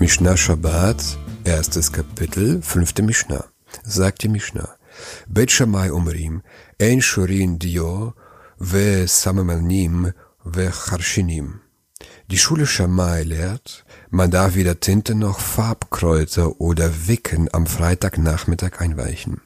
Mishnah Shabbat, erstes Kapitel, fünfte Mishnah. Sagt die Mishnah. Bet Shammai Umrim, Ein Shurin Dio, Ve Samamanim, Ve Charshinim. Die Schule Shammai lehrt, man darf weder Tinte noch Farbkräuter oder Wicken am Freitagnachmittag einweichen.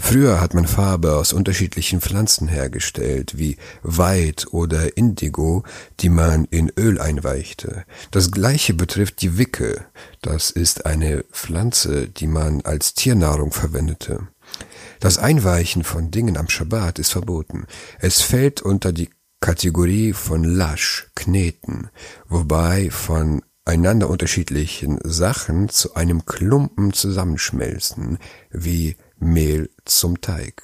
Früher hat man Farbe aus unterschiedlichen Pflanzen hergestellt, wie Weid oder Indigo, die man in Öl einweichte. Das gleiche betrifft die Wicke. Das ist eine Pflanze, die man als Tiernahrung verwendete. Das Einweichen von Dingen am Schabbat ist verboten. Es fällt unter die Kategorie von Lasch, Kneten, wobei von einander unterschiedlichen Sachen zu einem Klumpen zusammenschmelzen, wie Mehl zum Teig.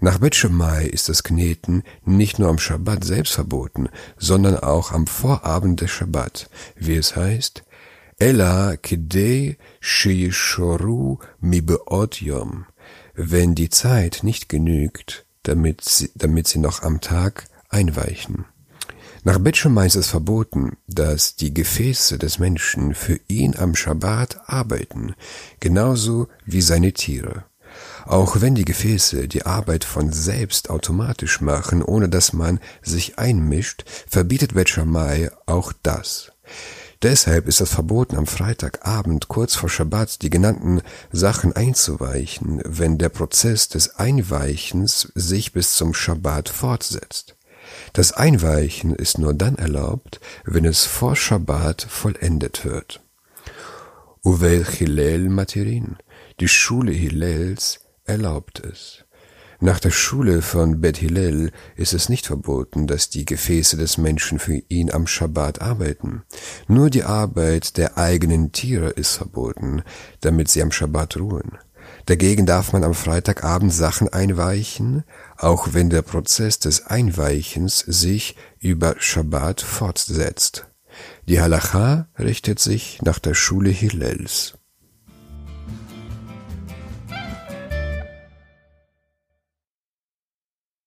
Nach Bet ist das Kneten nicht nur am Schabbat selbst verboten, sondern auch am Vorabend des Schabbat, wie es heißt, Ella kidei sheyishoru mi wenn die Zeit nicht genügt, damit sie, damit sie noch am Tag einweichen. Nach Betschemai ist es verboten, dass die Gefäße des Menschen für ihn am Schabbat arbeiten, genauso wie seine Tiere. Auch wenn die Gefäße die Arbeit von selbst automatisch machen, ohne dass man sich einmischt, verbietet Betschamai auch das. Deshalb ist es verboten, am Freitagabend kurz vor Schabbat die genannten Sachen einzuweichen, wenn der Prozess des Einweichens sich bis zum Schabbat fortsetzt. Das Einweichen ist nur dann erlaubt, wenn es vor Schabbat vollendet wird. Uvel Hillel Materin, die Schule Hillels, erlaubt es. Nach der Schule von Bet Hillel ist es nicht verboten, dass die Gefäße des Menschen für ihn am Schabbat arbeiten. Nur die Arbeit der eigenen Tiere ist verboten, damit sie am Schabbat ruhen. Dagegen darf man am Freitagabend Sachen einweichen, auch wenn der Prozess des Einweichens sich über Schabbat fortsetzt. Die Halacha richtet sich nach der Schule Hillels.